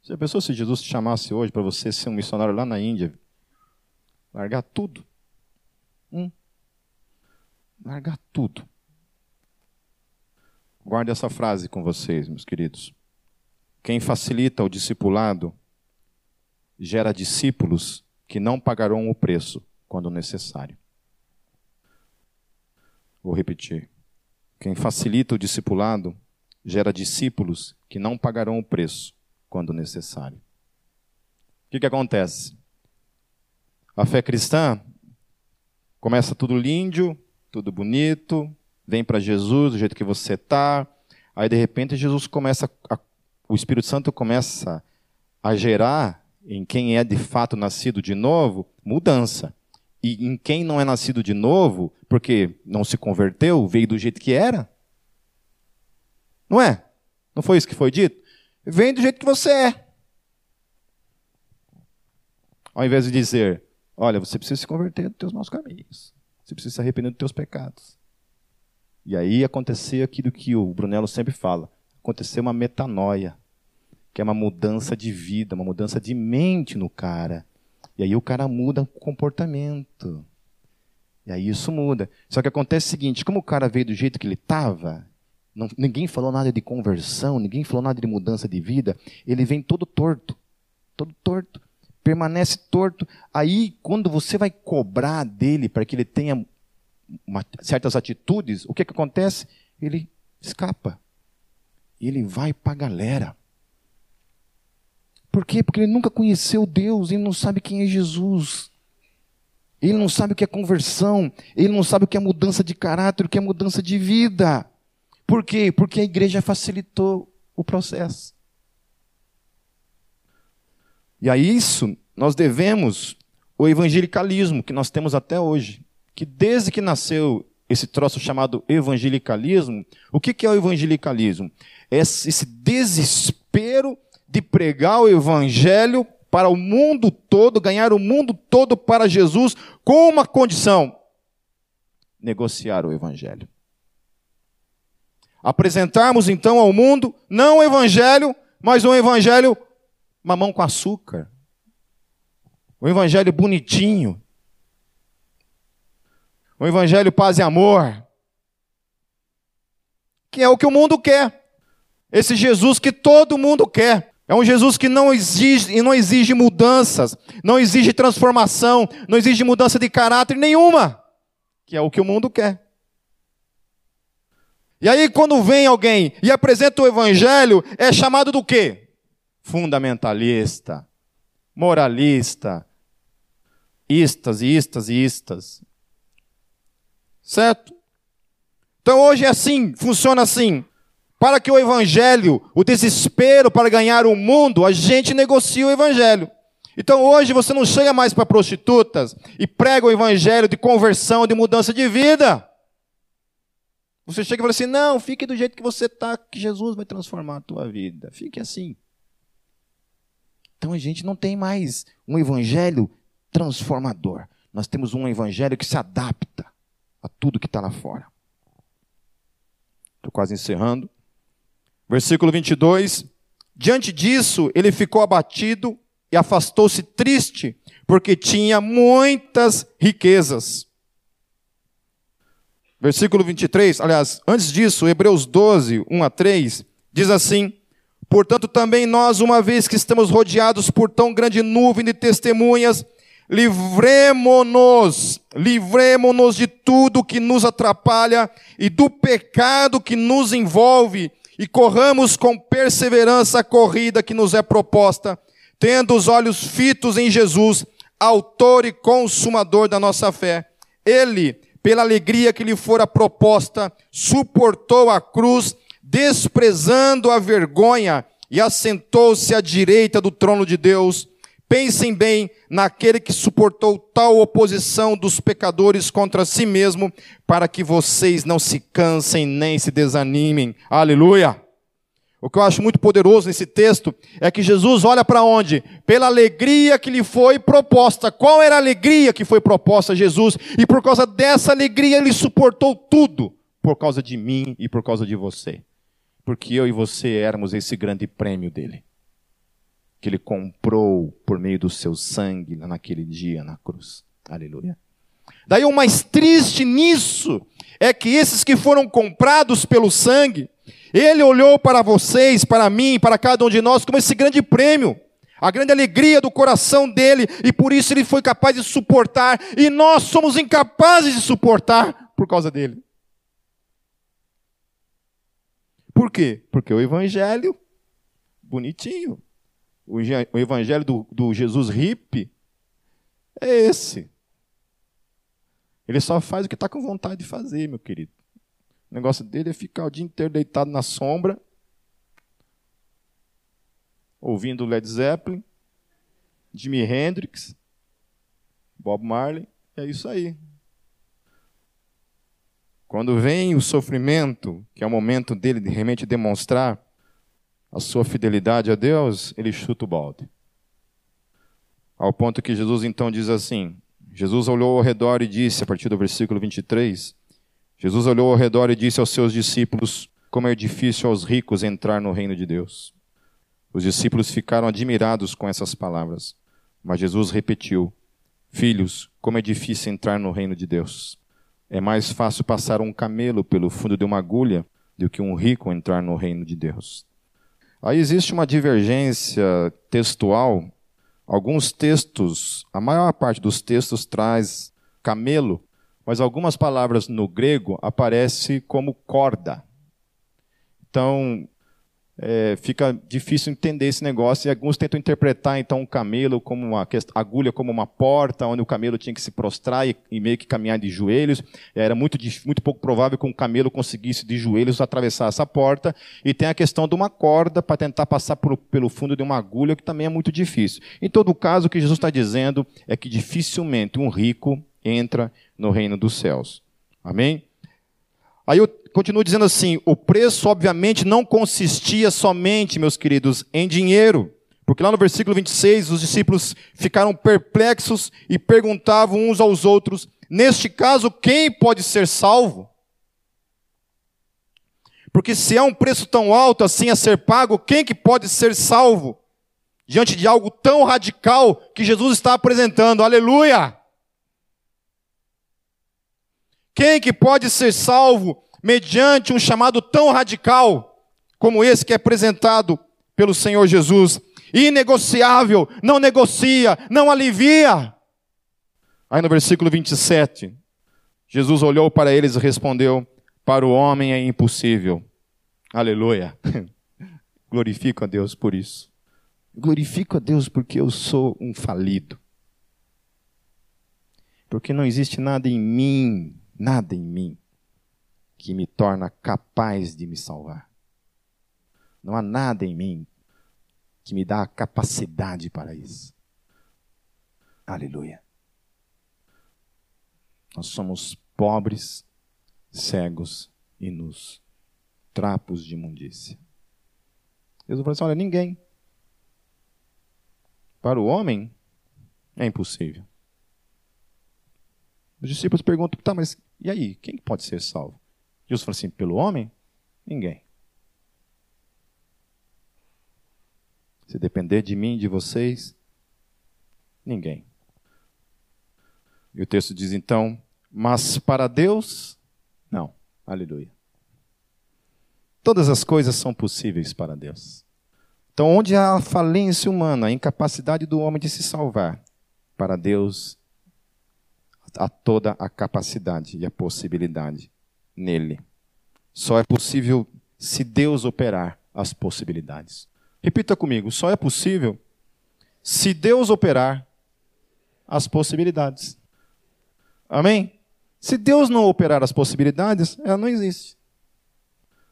Você pensou se Jesus te chamasse hoje para você ser um missionário lá na Índia? Largar tudo. Hum. Largar tudo. Guarde essa frase com vocês, meus queridos. Quem facilita o discipulado gera discípulos que não pagarão o preço quando necessário. Vou repetir. Quem facilita o discipulado gera discípulos que não pagarão o preço quando necessário. O que, que acontece? A fé cristã começa tudo lindo, tudo bonito, vem para Jesus do jeito que você está, aí de repente Jesus começa, a, o Espírito Santo começa a gerar em quem é de fato nascido de novo mudança. E em quem não é nascido de novo, porque não se converteu, veio do jeito que era. Não é? Não foi isso que foi dito? Vem do jeito que você é. Ao invés de dizer, olha, você precisa se converter dos teus maus caminhos. Você precisa se arrepender dos teus pecados. E aí aconteceu aquilo que o Brunello sempre fala. Aconteceu uma metanoia, que é uma mudança de vida, uma mudança de mente no cara. E aí o cara muda o comportamento. E aí isso muda. Só que acontece o seguinte: como o cara veio do jeito que ele estava, ninguém falou nada de conversão, ninguém falou nada de mudança de vida, ele vem todo torto. Todo torto. Permanece torto. Aí, quando você vai cobrar dele para que ele tenha uma, certas atitudes, o que, que acontece? Ele escapa. Ele vai para a galera. Por quê? Porque ele nunca conheceu Deus, ele não sabe quem é Jesus. Ele não sabe o que é conversão, ele não sabe o que é mudança de caráter, o que é mudança de vida. Por quê? Porque a igreja facilitou o processo. E a isso nós devemos o evangelicalismo que nós temos até hoje. Que desde que nasceu esse troço chamado evangelicalismo, o que é o evangelicalismo? É esse desespero de pregar o evangelho para o mundo todo, ganhar o mundo todo para Jesus, com uma condição: negociar o evangelho. Apresentarmos então ao mundo não o evangelho, mas um evangelho mamão com açúcar. Um evangelho bonitinho. Um evangelho paz e amor. Que é o que o mundo quer. Esse Jesus que todo mundo quer. É um Jesus que não exige, não exige mudanças, não exige transformação, não exige mudança de caráter nenhuma, que é o que o mundo quer. E aí, quando vem alguém e apresenta o evangelho, é chamado do quê? Fundamentalista, moralista, istas, istas e istas. Certo? Então hoje é assim, funciona assim. Para que o evangelho, o desespero para ganhar o mundo, a gente negocia o evangelho. Então hoje você não chega mais para prostitutas e prega o evangelho de conversão, de mudança de vida. Você chega e fala assim: não, fique do jeito que você está, que Jesus vai transformar a tua vida. Fique assim. Então a gente não tem mais um evangelho transformador. Nós temos um evangelho que se adapta a tudo que está lá fora. Estou quase encerrando. Versículo 22. Diante disso, ele ficou abatido e afastou-se triste, porque tinha muitas riquezas. Versículo 23, aliás, antes disso, Hebreus 12, 1 a 3, diz assim: Portanto, também nós, uma vez que estamos rodeados por tão grande nuvem de testemunhas, livremo-nos, livremo-nos de tudo que nos atrapalha e do pecado que nos envolve e corramos com perseverança a corrida que nos é proposta, tendo os olhos fitos em Jesus, autor e consumador da nossa fé. Ele, pela alegria que lhe fora proposta, suportou a cruz, desprezando a vergonha, e assentou-se à direita do trono de Deus. Pensem bem naquele que suportou tal oposição dos pecadores contra si mesmo, para que vocês não se cansem nem se desanimem. Aleluia! O que eu acho muito poderoso nesse texto é que Jesus olha para onde? Pela alegria que lhe foi proposta. Qual era a alegria que foi proposta a Jesus? E por causa dessa alegria ele suportou tudo, por causa de mim e por causa de você. Porque eu e você éramos esse grande prêmio dele que ele comprou por meio do seu sangue naquele dia na cruz. Aleluia. Daí o mais triste nisso é que esses que foram comprados pelo sangue, Ele olhou para vocês, para mim, para cada um de nós, como esse grande prêmio, a grande alegria do coração dele, e por isso ele foi capaz de suportar, e nós somos incapazes de suportar por causa dele. Por quê? Porque o evangelho, bonitinho, o evangelho do, do Jesus hippie, é esse. Ele só faz o que está com vontade de fazer, meu querido. O negócio dele é ficar o dia inteiro deitado na sombra, ouvindo Led Zeppelin, Jimi Hendrix, Bob Marley. É isso aí. Quando vem o sofrimento, que é o momento dele de realmente demonstrar a sua fidelidade a Deus, ele chuta o balde. Ao ponto que Jesus então diz assim: Jesus olhou ao redor e disse, a partir do versículo 23, Jesus olhou ao redor e disse aos seus discípulos: Como é difícil aos ricos entrar no reino de Deus. Os discípulos ficaram admirados com essas palavras, mas Jesus repetiu: Filhos, como é difícil entrar no reino de Deus. É mais fácil passar um camelo pelo fundo de uma agulha do que um rico entrar no reino de Deus. Aí existe uma divergência textual. Alguns textos, a maior parte dos textos traz camelo mas algumas palavras no grego aparecem como corda. Então, é, fica difícil entender esse negócio e alguns tentam interpretar então o camelo como uma agulha como uma porta onde o camelo tinha que se prostrar e, e meio que caminhar de joelhos. Era muito muito pouco provável que um camelo conseguisse de joelhos atravessar essa porta. E tem a questão de uma corda para tentar passar por, pelo fundo de uma agulha que também é muito difícil. Em todo caso o que Jesus está dizendo é que dificilmente um rico entra no reino dos céus. Amém? Aí eu continuo dizendo assim: o preço, obviamente, não consistia somente, meus queridos, em dinheiro. Porque lá no versículo 26, os discípulos ficaram perplexos e perguntavam uns aos outros: neste caso, quem pode ser salvo? Porque se há um preço tão alto assim a ser pago, quem que pode ser salvo? Diante de algo tão radical que Jesus está apresentando. Aleluia! Quem que pode ser salvo mediante um chamado tão radical como esse que é apresentado pelo Senhor Jesus? Inegociável, não negocia, não alivia. Aí no versículo 27, Jesus olhou para eles e respondeu: Para o homem é impossível. Aleluia. Glorifico a Deus por isso. Glorifico a Deus porque eu sou um falido. Porque não existe nada em mim nada em mim que me torna capaz de me salvar. Não há nada em mim que me dá a capacidade para isso. Aleluia. Nós somos pobres, cegos e nos trapos de imundícia. Jesus falou assim: olha, ninguém. Para o homem é impossível. Os discípulos perguntam, tá, mas e aí, quem pode ser salvo? Jesus falou assim: pelo homem? Ninguém. Se depender de mim, de vocês, ninguém. E o texto diz então: mas para Deus, não. Aleluia. Todas as coisas são possíveis para Deus. Então, onde há a falência humana, a incapacidade do homem de se salvar, para Deus há toda a capacidade e a possibilidade nele. Só é possível se Deus operar as possibilidades. Repita comigo: só é possível se Deus operar as possibilidades. Amém? Se Deus não operar as possibilidades, ela não existe.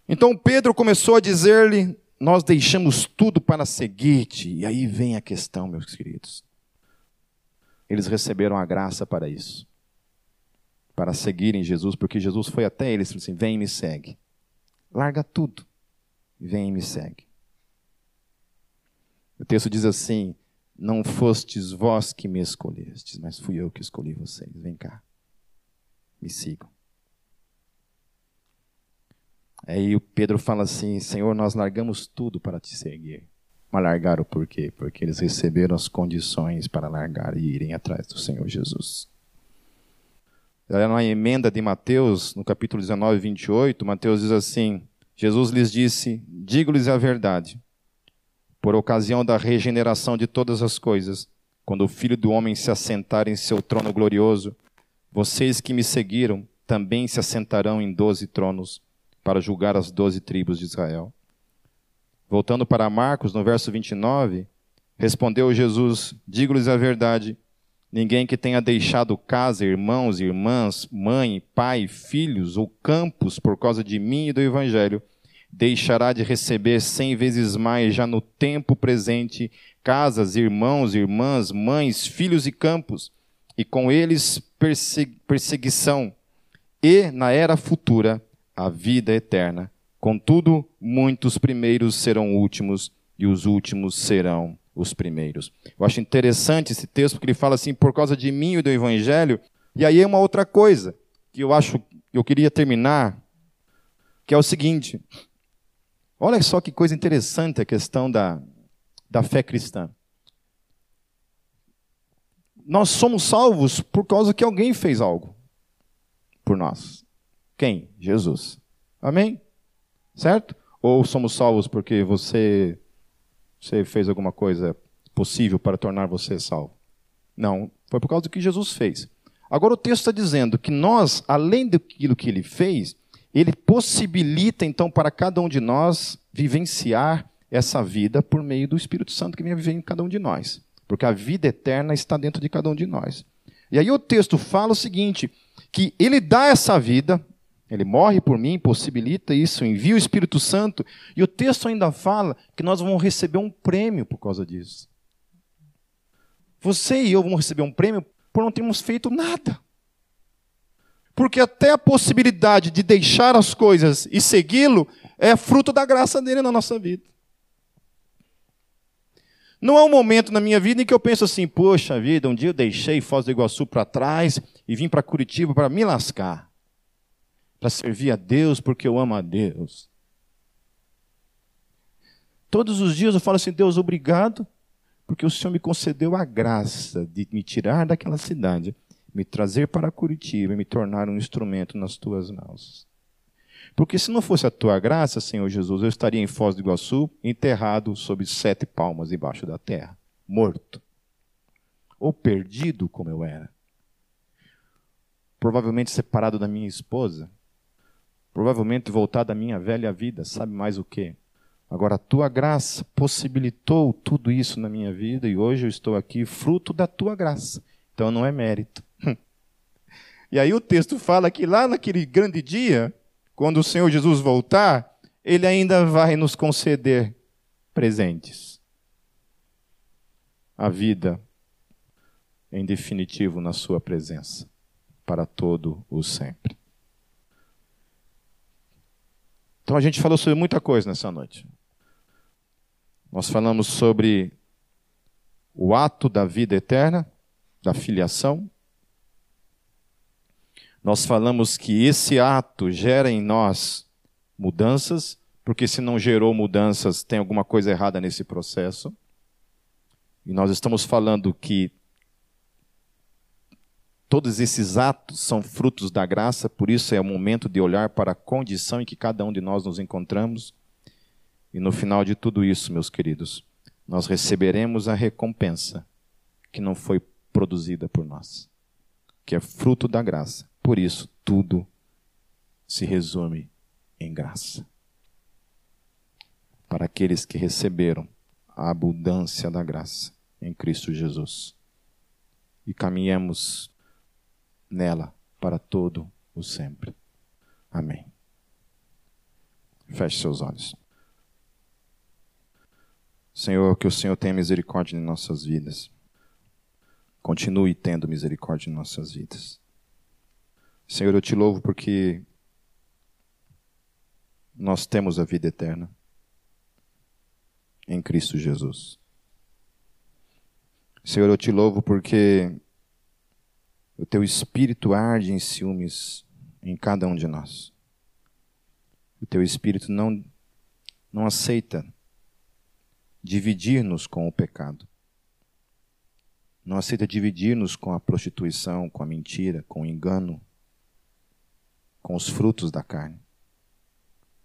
Então Pedro começou a dizer-lhe: Nós deixamos tudo para seguir-te. E aí vem a questão, meus queridos. Eles receberam a graça para isso para seguirem Jesus, porque Jesus foi até eles e falou assim: vem e me segue. Larga tudo, vem e me segue. O texto diz assim: Não fostes vós que me escolhestes, mas fui eu que escolhi vocês. Vem cá, me sigam. Aí o Pedro fala assim: Senhor, nós largamos tudo para te seguir. Mas largaram por quê? Porque eles receberam as condições para largar e irem atrás do Senhor Jesus. Na emenda de Mateus, no capítulo 19, 28, Mateus diz assim: Jesus lhes disse: Digo-lhes a verdade. Por ocasião da regeneração de todas as coisas, quando o Filho do Homem se assentar em seu trono glorioso, vocês que me seguiram também se assentarão em doze tronos para julgar as doze tribos de Israel. Voltando para Marcos, no verso 29, respondeu Jesus: Digo-lhes a verdade. Ninguém que tenha deixado casa, irmãos, irmãs, mãe, pai, filhos ou campos por causa de mim e do Evangelho, deixará de receber cem vezes mais já no tempo presente casas, irmãos, irmãs, mães, filhos e campos, e com eles perseguição, e na era futura a vida eterna. Contudo, muitos primeiros serão últimos, e os últimos serão os primeiros. Eu acho interessante esse texto porque ele fala assim, por causa de mim e do evangelho. E aí é uma outra coisa que eu acho que eu queria terminar, que é o seguinte: olha só que coisa interessante a questão da, da fé cristã. Nós somos salvos por causa que alguém fez algo por nós. Quem? Jesus. Amém? Certo? Ou somos salvos porque você você fez alguma coisa possível para tornar você salvo. Não, foi por causa do que Jesus fez. Agora o texto está dizendo que nós, além daquilo que ele fez, ele possibilita então para cada um de nós vivenciar essa vida por meio do Espírito Santo que vem em cada um de nós. Porque a vida eterna está dentro de cada um de nós. E aí o texto fala o seguinte: que ele dá essa vida, ele morre por mim, possibilita isso, envia o Espírito Santo, e o texto ainda fala que nós vamos receber um prêmio por causa disso. Você e eu vamos receber um prêmio por não termos feito nada. Porque até a possibilidade de deixar as coisas e segui-lo é fruto da graça dele na nossa vida. Não há um momento na minha vida em que eu penso assim, poxa vida, um dia eu deixei Foz do Iguaçu para trás e vim para Curitiba para me lascar para servir a Deus porque eu amo a Deus. Todos os dias eu falo assim: Deus, obrigado, porque o Senhor me concedeu a graça de me tirar daquela cidade, me trazer para Curitiba e me tornar um instrumento nas tuas mãos. Porque se não fosse a tua graça, Senhor Jesus, eu estaria em Foz do Iguaçu, enterrado sob sete palmas embaixo da terra, morto. Ou perdido como eu era. Provavelmente separado da minha esposa, provavelmente voltar da minha velha vida, sabe mais o que? Agora, a tua graça possibilitou tudo isso na minha vida e hoje eu estou aqui fruto da tua graça. Então não é mérito. E aí o texto fala que lá naquele grande dia, quando o Senhor Jesus voltar, ele ainda vai nos conceder presentes. A vida em definitivo na sua presença, para todo o sempre. Então a gente falou sobre muita coisa nessa noite. Nós falamos sobre o ato da vida eterna, da filiação. Nós falamos que esse ato gera em nós mudanças, porque se não gerou mudanças, tem alguma coisa errada nesse processo. E nós estamos falando que Todos esses atos são frutos da graça, por isso é o momento de olhar para a condição em que cada um de nós nos encontramos. E no final de tudo isso, meus queridos, nós receberemos a recompensa que não foi produzida por nós, que é fruto da graça. Por isso, tudo se resume em graça. Para aqueles que receberam a abundância da graça em Cristo Jesus. E caminhemos nela para todo o sempre. Amém. Feche seus olhos. Senhor, que o Senhor tenha misericórdia em nossas vidas. Continue tendo misericórdia em nossas vidas. Senhor, eu te louvo porque nós temos a vida eterna em Cristo Jesus. Senhor, eu te louvo porque o teu espírito arde em ciúmes em cada um de nós. O teu espírito não, não aceita dividir-nos com o pecado. Não aceita dividir-nos com a prostituição, com a mentira, com o engano, com os frutos da carne.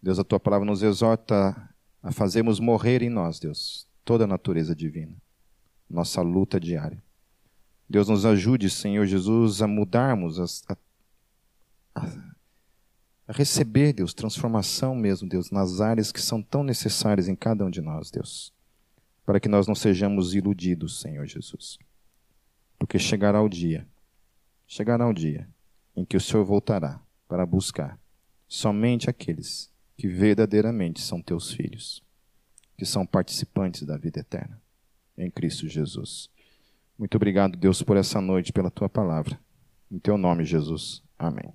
Deus, a tua palavra nos exorta a fazermos morrer em nós, Deus, toda a natureza divina, nossa luta diária. Deus nos ajude, Senhor Jesus, a mudarmos, a, a, a receber, Deus, transformação mesmo, Deus, nas áreas que são tão necessárias em cada um de nós, Deus, para que nós não sejamos iludidos, Senhor Jesus. Porque chegará o dia, chegará o dia em que o Senhor voltará para buscar somente aqueles que verdadeiramente são teus filhos, que são participantes da vida eterna, em Cristo Jesus. Muito obrigado, Deus, por essa noite, pela tua palavra. Em teu nome, Jesus. Amém.